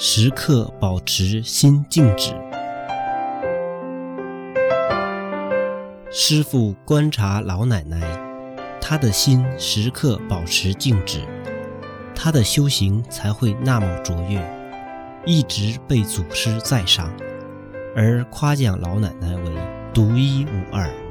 时刻保持心静止。师傅观察老奶奶她的心时刻保持静止她的修行才会那么卓越一直被祖师赞赏而夸奖老奶奶为独一无二。